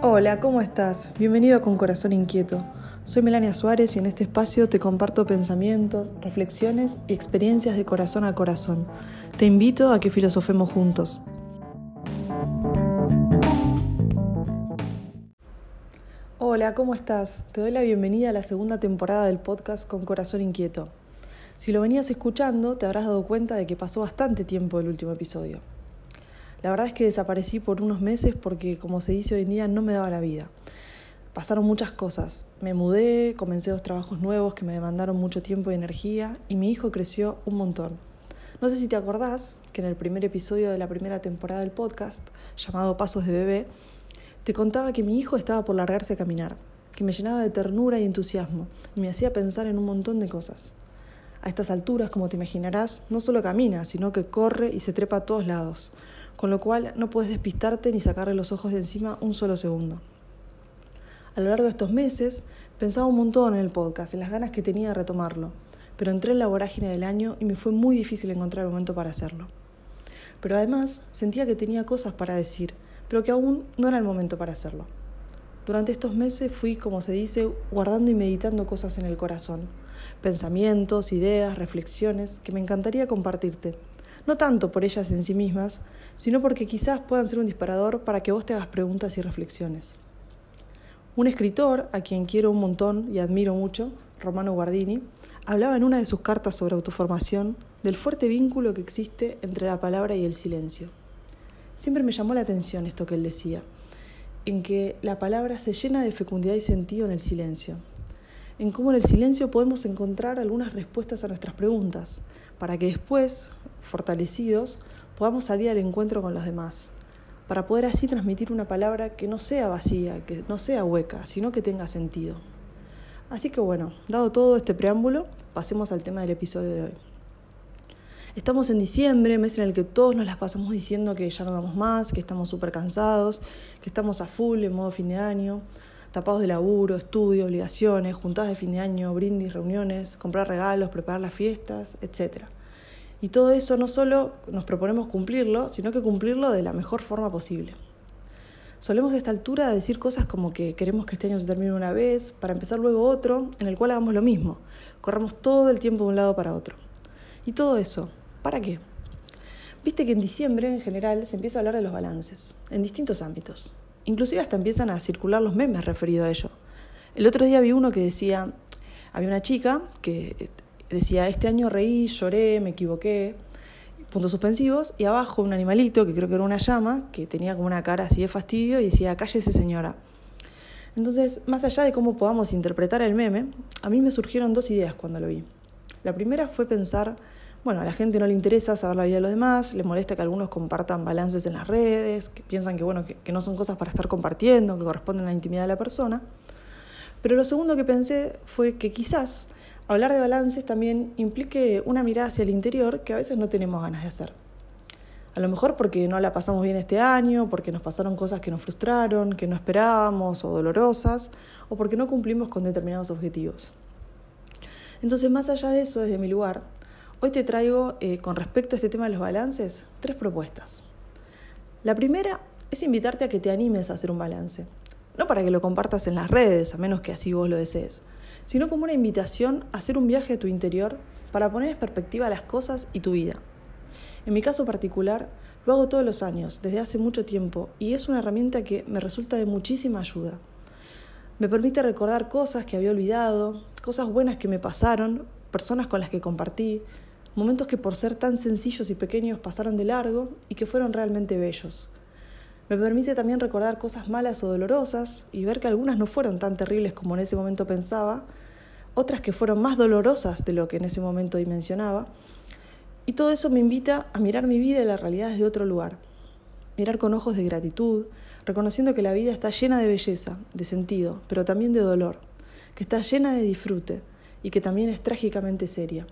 Hola, ¿cómo estás? Bienvenido a Con Corazón Inquieto. Soy Melania Suárez y en este espacio te comparto pensamientos, reflexiones y experiencias de corazón a corazón. Te invito a que filosofemos juntos. Hola, ¿cómo estás? Te doy la bienvenida a la segunda temporada del podcast Con Corazón Inquieto. Si lo venías escuchando, te habrás dado cuenta de que pasó bastante tiempo el último episodio. La verdad es que desaparecí por unos meses porque, como se dice hoy en día, no me daba la vida. Pasaron muchas cosas. Me mudé, comencé dos trabajos nuevos que me demandaron mucho tiempo y energía y mi hijo creció un montón. No sé si te acordás que en el primer episodio de la primera temporada del podcast, llamado Pasos de Bebé, te contaba que mi hijo estaba por largarse a caminar, que me llenaba de ternura y entusiasmo y me hacía pensar en un montón de cosas. A estas alturas, como te imaginarás, no solo camina, sino que corre y se trepa a todos lados con lo cual no puedes despistarte ni sacarle los ojos de encima un solo segundo. A lo largo de estos meses pensaba un montón en el podcast, en las ganas que tenía de retomarlo, pero entré en la vorágine del año y me fue muy difícil encontrar el momento para hacerlo. Pero además sentía que tenía cosas para decir, pero que aún no era el momento para hacerlo. Durante estos meses fui, como se dice, guardando y meditando cosas en el corazón, pensamientos, ideas, reflexiones que me encantaría compartirte no tanto por ellas en sí mismas, sino porque quizás puedan ser un disparador para que vos te hagas preguntas y reflexiones. Un escritor, a quien quiero un montón y admiro mucho, Romano Guardini, hablaba en una de sus cartas sobre autoformación del fuerte vínculo que existe entre la palabra y el silencio. Siempre me llamó la atención esto que él decía, en que la palabra se llena de fecundidad y sentido en el silencio, en cómo en el silencio podemos encontrar algunas respuestas a nuestras preguntas, para que después, fortalecidos, podamos salir al encuentro con los demás, para poder así transmitir una palabra que no sea vacía, que no sea hueca, sino que tenga sentido. Así que bueno, dado todo este preámbulo, pasemos al tema del episodio de hoy. Estamos en diciembre, mes en el que todos nos las pasamos diciendo que ya no damos más, que estamos súper cansados, que estamos a full en modo fin de año, tapados de laburo, estudio, obligaciones, juntadas de fin de año, brindis, reuniones, comprar regalos, preparar las fiestas, etc. Y todo eso no solo nos proponemos cumplirlo, sino que cumplirlo de la mejor forma posible. Solemos a esta altura decir cosas como que queremos que este año se termine una vez, para empezar luego otro, en el cual hagamos lo mismo, corramos todo el tiempo de un lado para otro. Y todo eso, ¿para qué? Viste que en diciembre en general se empieza a hablar de los balances, en distintos ámbitos. Inclusive hasta empiezan a circular los memes referidos a ello. El otro día vi uno que decía, había una chica que decía, este año reí, lloré, me equivoqué, puntos suspensivos, y abajo un animalito, que creo que era una llama, que tenía como una cara así de fastidio, y decía, cállese señora. Entonces, más allá de cómo podamos interpretar el meme, a mí me surgieron dos ideas cuando lo vi. La primera fue pensar bueno, a la gente no le interesa saber la vida de los demás, le molesta que algunos compartan balances en las redes, que piensan que, bueno, que, no son cosas para estar compartiendo, que corresponden a la intimidad de la persona. Pero lo segundo que pensé fue que quizás hablar de balances también implique una mirada hacia el interior que a veces no tenemos ganas de hacer. A lo mejor porque no la pasamos bien este año, porque nos pasaron cosas que nos frustraron, que no esperábamos o dolorosas, o porque no cumplimos con determinados objetivos. Entonces, más allá de eso, desde mi lugar, Hoy te traigo, eh, con respecto a este tema de los balances, tres propuestas. La primera es invitarte a que te animes a hacer un balance. No para que lo compartas en las redes, a menos que así vos lo desees, sino como una invitación a hacer un viaje a tu interior para poner en perspectiva las cosas y tu vida. En mi caso particular, lo hago todos los años, desde hace mucho tiempo, y es una herramienta que me resulta de muchísima ayuda. Me permite recordar cosas que había olvidado, cosas buenas que me pasaron, personas con las que compartí, momentos que por ser tan sencillos y pequeños pasaron de largo y que fueron realmente bellos. Me permite también recordar cosas malas o dolorosas y ver que algunas no fueron tan terribles como en ese momento pensaba, otras que fueron más dolorosas de lo que en ese momento dimensionaba. Y todo eso me invita a mirar mi vida y la realidad desde otro lugar. Mirar con ojos de gratitud, reconociendo que la vida está llena de belleza, de sentido, pero también de dolor, que está llena de disfrute y que también es trágicamente seria.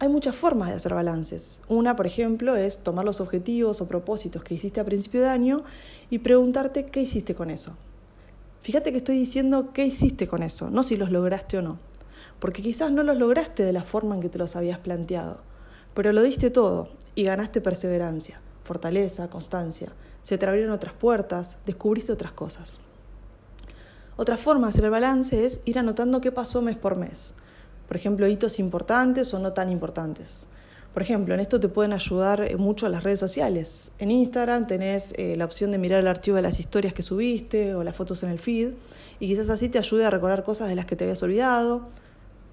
Hay muchas formas de hacer balances. Una, por ejemplo, es tomar los objetivos o propósitos que hiciste a principio de año y preguntarte qué hiciste con eso. Fíjate que estoy diciendo qué hiciste con eso, no si los lograste o no. Porque quizás no los lograste de la forma en que te los habías planteado, pero lo diste todo y ganaste perseverancia, fortaleza, constancia, se te abrieron otras puertas, descubriste otras cosas. Otra forma de hacer el balance es ir anotando qué pasó mes por mes. Por ejemplo, hitos importantes o no tan importantes. Por ejemplo, en esto te pueden ayudar eh, mucho las redes sociales. En Instagram tenés eh, la opción de mirar el archivo de las historias que subiste o las fotos en el feed y quizás así te ayude a recordar cosas de las que te habías olvidado.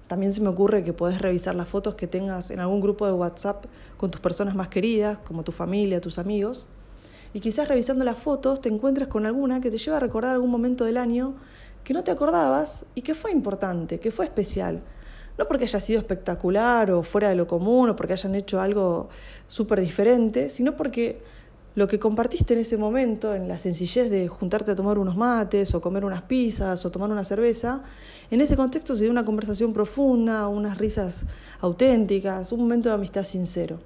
También se me ocurre que podés revisar las fotos que tengas en algún grupo de WhatsApp con tus personas más queridas, como tu familia, tus amigos. Y quizás revisando las fotos te encuentres con alguna que te lleva a recordar algún momento del año que no te acordabas y que fue importante, que fue especial. No porque haya sido espectacular o fuera de lo común o porque hayan hecho algo súper diferente, sino porque lo que compartiste en ese momento, en la sencillez de juntarte a tomar unos mates o comer unas pizzas o tomar una cerveza, en ese contexto se dio una conversación profunda, unas risas auténticas, un momento de amistad sincero.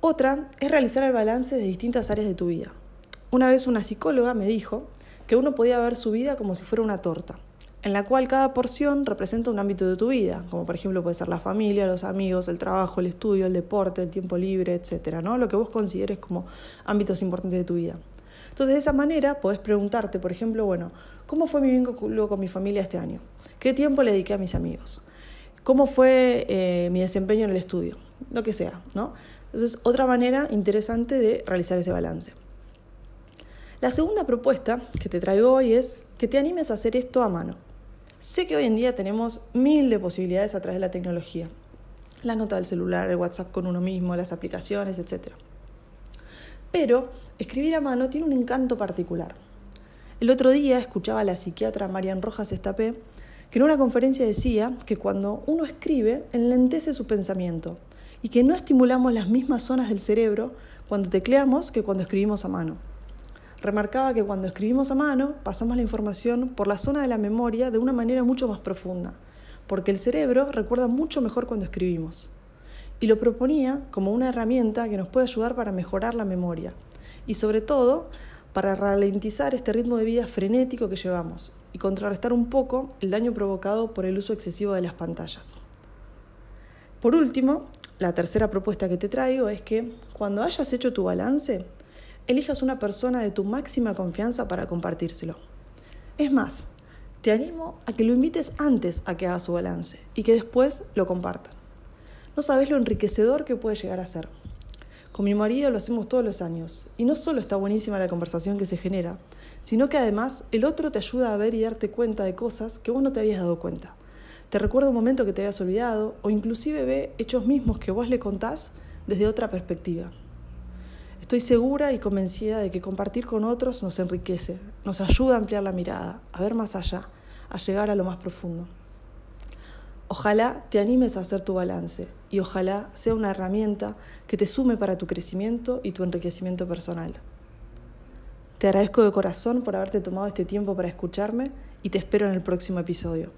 Otra es realizar el balance de distintas áreas de tu vida. Una vez una psicóloga me dijo que uno podía ver su vida como si fuera una torta, en la cual cada porción representa un ámbito de tu vida, como por ejemplo puede ser la familia, los amigos, el trabajo, el estudio, el deporte, el tiempo libre, etcétera, ¿no? Lo que vos consideres como ámbitos importantes de tu vida. Entonces, de esa manera podés preguntarte, por ejemplo, bueno, ¿cómo fue mi vínculo con mi familia este año? ¿Qué tiempo le dediqué a mis amigos? ¿Cómo fue eh, mi desempeño en el estudio? Lo que sea, ¿no? Entonces, otra manera interesante de realizar ese balance. La segunda propuesta que te traigo hoy es que te animes a hacer esto a mano. Sé que hoy en día tenemos mil de posibilidades a través de la tecnología. La nota del celular, el WhatsApp con uno mismo, las aplicaciones, etc. Pero escribir a mano tiene un encanto particular. El otro día escuchaba a la psiquiatra Marian Rojas Estapé que en una conferencia decía que cuando uno escribe enlentece su pensamiento y que no estimulamos las mismas zonas del cerebro cuando tecleamos que cuando escribimos a mano remarcaba que cuando escribimos a mano pasamos la información por la zona de la memoria de una manera mucho más profunda, porque el cerebro recuerda mucho mejor cuando escribimos. Y lo proponía como una herramienta que nos puede ayudar para mejorar la memoria y sobre todo para ralentizar este ritmo de vida frenético que llevamos y contrarrestar un poco el daño provocado por el uso excesivo de las pantallas. Por último, la tercera propuesta que te traigo es que cuando hayas hecho tu balance, elijas una persona de tu máxima confianza para compartírselo. Es más, te animo a que lo invites antes a que haga su balance y que después lo compartan. No sabes lo enriquecedor que puede llegar a ser. Con mi marido lo hacemos todos los años y no solo está buenísima la conversación que se genera, sino que además el otro te ayuda a ver y darte cuenta de cosas que vos no te habías dado cuenta. Te recuerda un momento que te habías olvidado o inclusive ve hechos mismos que vos le contás desde otra perspectiva. Estoy segura y convencida de que compartir con otros nos enriquece, nos ayuda a ampliar la mirada, a ver más allá, a llegar a lo más profundo. Ojalá te animes a hacer tu balance y ojalá sea una herramienta que te sume para tu crecimiento y tu enriquecimiento personal. Te agradezco de corazón por haberte tomado este tiempo para escucharme y te espero en el próximo episodio.